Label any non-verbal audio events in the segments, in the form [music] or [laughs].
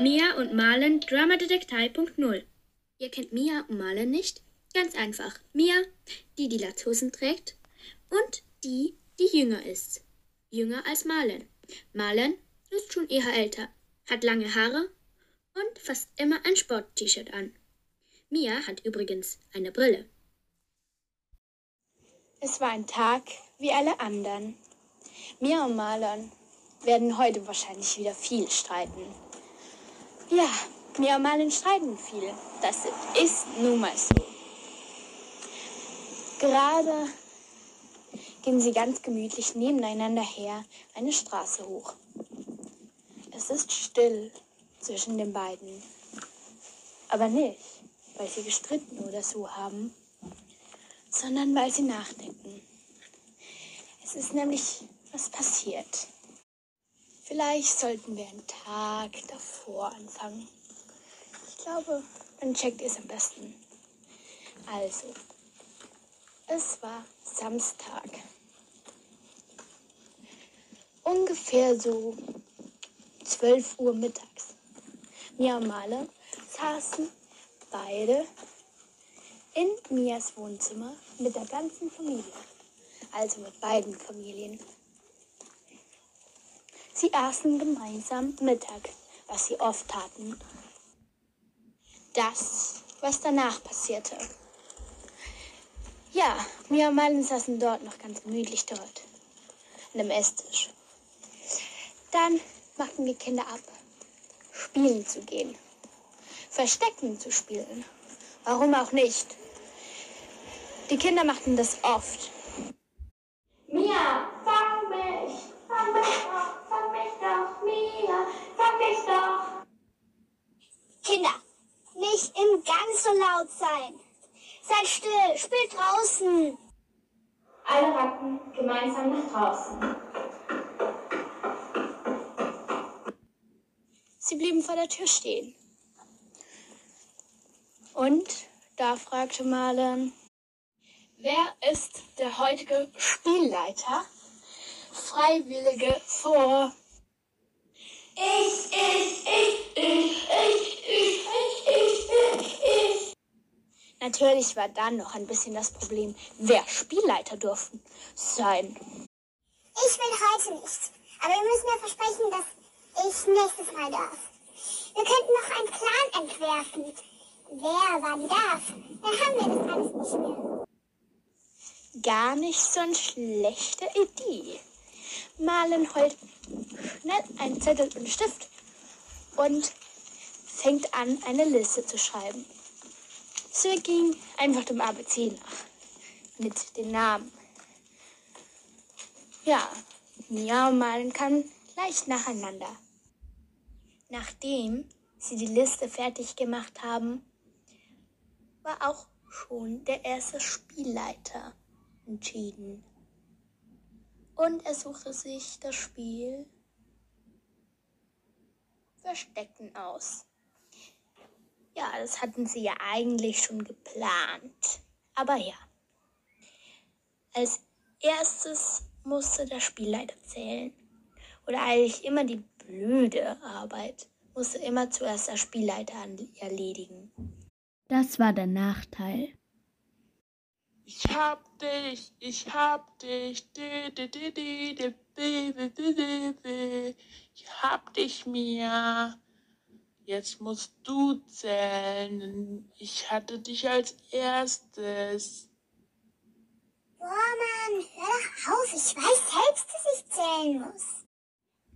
Mia und Marlen Dramadetektei Punkt Null. Ihr kennt Mia und Marlen nicht? Ganz einfach. Mia, die die Latzhosen trägt und die, die jünger ist. Jünger als Marlen. Marlen ist schon eher älter, hat lange Haare und fast immer ein Sport-T-Shirt an. Mia hat übrigens eine Brille. Es war ein Tag wie alle anderen. Mia und Marlon werden heute wahrscheinlich wieder viel streiten. Ja, Mia und Marlon streiten viel. Das ist nun mal so. Gerade gehen sie ganz gemütlich nebeneinander her eine Straße hoch. Es ist still zwischen den beiden. Aber nicht, weil sie gestritten oder so haben, sondern weil sie nachdenken. Es ist nämlich was passiert. Vielleicht sollten wir einen Tag davor anfangen. Ich glaube, dann checkt ihr es am besten. Also, es war Samstag. Ungefähr so 12 Uhr mittags. Mia und Male saßen beide in Mias Wohnzimmer mit der ganzen Familie, also mit beiden Familien. Sie aßen gemeinsam Mittag, was sie oft taten. Das, was danach passierte. Ja, Mia und Malin saßen dort noch ganz gemütlich dort, an dem Esstisch. Dann machten die Kinder ab, spielen zu gehen, Verstecken zu spielen. Warum auch nicht? Die Kinder machten das oft. Nicht im ganz so laut sein. Seid still, spielt draußen. Alle rannten gemeinsam nach draußen. Sie blieben vor der Tür stehen. Und da fragte Marlen, wer ist der heutige Spielleiter? Freiwillige vor. Ich, ich, ich, ich, ich, ich, ich, ich. Natürlich war dann noch ein bisschen das Problem, wer Spielleiter durften sein. Ich will heute nicht. Aber wir müssen mir versprechen, dass ich nächstes Mal darf. Wir könnten noch einen Plan entwerfen. Wer wann darf. Dann haben wir das alles nicht mehr. Gar nicht so eine schlechte Idee. Malen holt schnell einen Zettel und Stift und fängt an, eine Liste zu schreiben. Ging einfach dem ABC nach mit den Namen. Ja, Mia und Malen kamen gleich nacheinander. Nachdem sie die Liste fertig gemacht haben, war auch schon der erste Spielleiter entschieden. Und er suchte sich das Spiel Verstecken aus. Ja, das hatten sie ja eigentlich schon geplant. Aber ja. Als erstes musste der Spielleiter zählen. Oder eigentlich immer die blöde Arbeit musste immer zuerst der Spielleiter erledigen. Das war der Nachteil. Ich hab dich, ich hab dich, ich hab dich mir. Jetzt musst du zählen. Ich hatte dich als erstes. Boah, Mann, hör doch auf. Ich weiß selbst, dass ich zählen muss.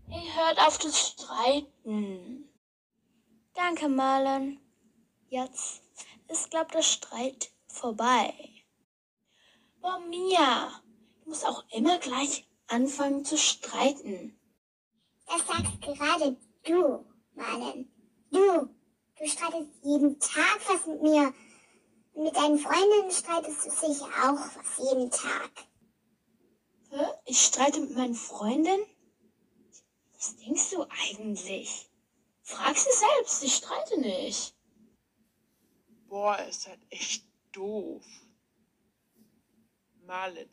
Ihr hört auf das Streiten. Danke, Marlon. Jetzt ist, glaub der Streit vorbei. Boah, Mia, du musst auch immer gleich anfangen zu streiten. Das sagst gerade du, Marlen. Du. Du streitest jeden Tag was mit mir. Und mit deinen Freundinnen streitest du sicher auch was jeden Tag. Hä? Ich streite mit meinen Freundinnen? Was denkst du eigentlich? Frag sie selbst, ich streite nicht. Boah, ist halt echt doof. Marlen,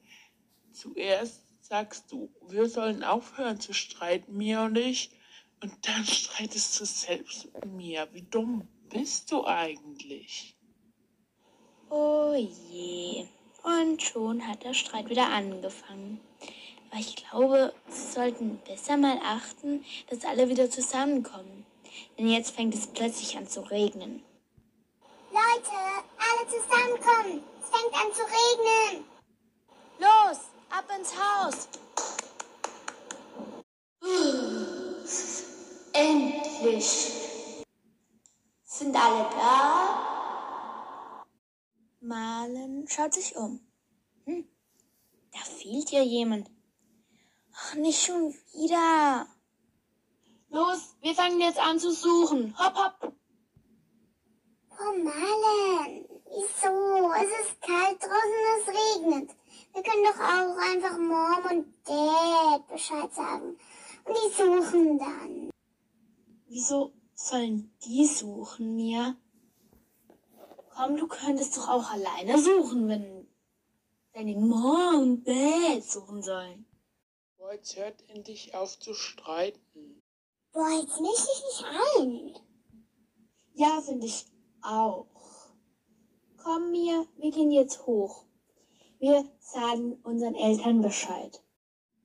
zuerst sagst du, wir sollen aufhören zu streiten, mir und ich. Und dann [laughs] streitest du selbst mit mir. Wie dumm bist du eigentlich? Oh je. Und schon hat der Streit wieder angefangen. Aber ich glaube, sie sollten besser mal achten, dass alle wieder zusammenkommen. Denn jetzt fängt es plötzlich an zu regnen. Leute, alle zusammenkommen. Es fängt an zu regnen. Los, ab ins Haus! Endlich! Sind alle da? Malen schaut sich um. Hm, da fehlt ja jemand. Ach, nicht schon wieder. Los, wir fangen jetzt an zu suchen. Hopp, hopp. Oh, Malen. Wieso? Es ist kalt draußen, es regnet. Wir können doch auch einfach Mom und Dad Bescheid sagen. Und die suchen dann. Wieso sollen die suchen, Mia? Komm, du könntest doch auch alleine suchen, wenn deine Mom und Dad suchen sollen. Boah, jetzt hört endlich auf zu streiten. Boah, jetzt misch dich nicht ein. Ja, finde ich auch. Komm, Mia, wir gehen jetzt hoch. Wir sagen unseren Eltern Bescheid.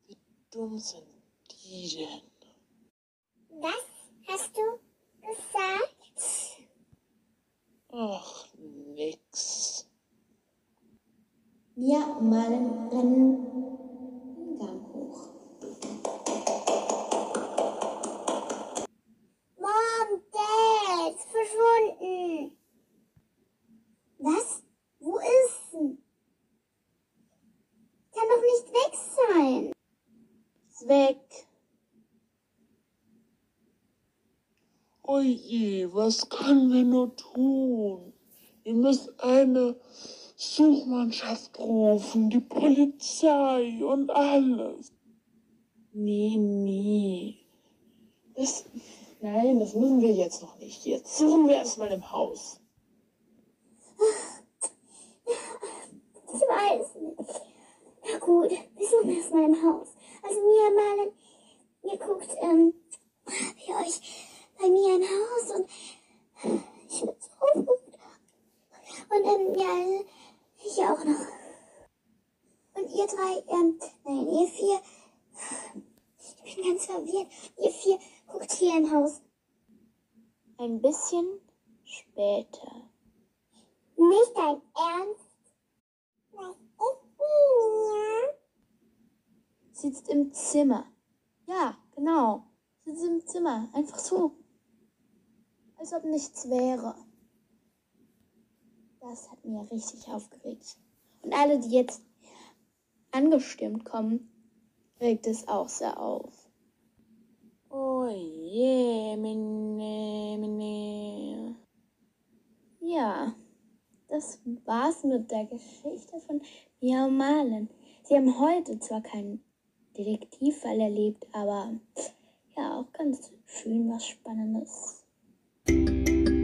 Wie dumm sind die denn? Was hast du gesagt? Ach, nix. Und Malen rennen den Gang hoch. Mom, Dad, ist verschwunden. Was? Wo ist sie? Kann doch nicht weg sein. Ist weg. Oje, was können wir nur tun? Wir müssen eine Suchmannschaft rufen, die Polizei und alles. Nee, nee. Das, nein, das müssen wir jetzt noch nicht. Jetzt suchen wir erstmal im Haus. Ich weiß nicht. Na gut, wir suchen erstmal im Haus. Also Mia Malen, ihr guckt, ähm, wie euch bei mir im Haus und [sighs] ich bin so gut. Und ähm, ja, ich auch noch. Und ihr drei, ähm, nein, ihr vier, ich bin ganz verwirrt. Ihr vier guckt hier im Haus. Ein bisschen später. Nicht dein Ernst? Was ist Mia? Sitzt im Zimmer. Ja, genau. Sitzt im Zimmer. Einfach so. Als ob nichts wäre. Das hat mir richtig aufgeregt. Und alle, die jetzt angestimmt kommen, regt es auch sehr auf. Oh je, mine, mine. Ja, das war's mit der Geschichte von Mia und Malen. Sie haben heute zwar keinen Detektivfall erlebt, aber ja, auch ganz schön was Spannendes. Thank you.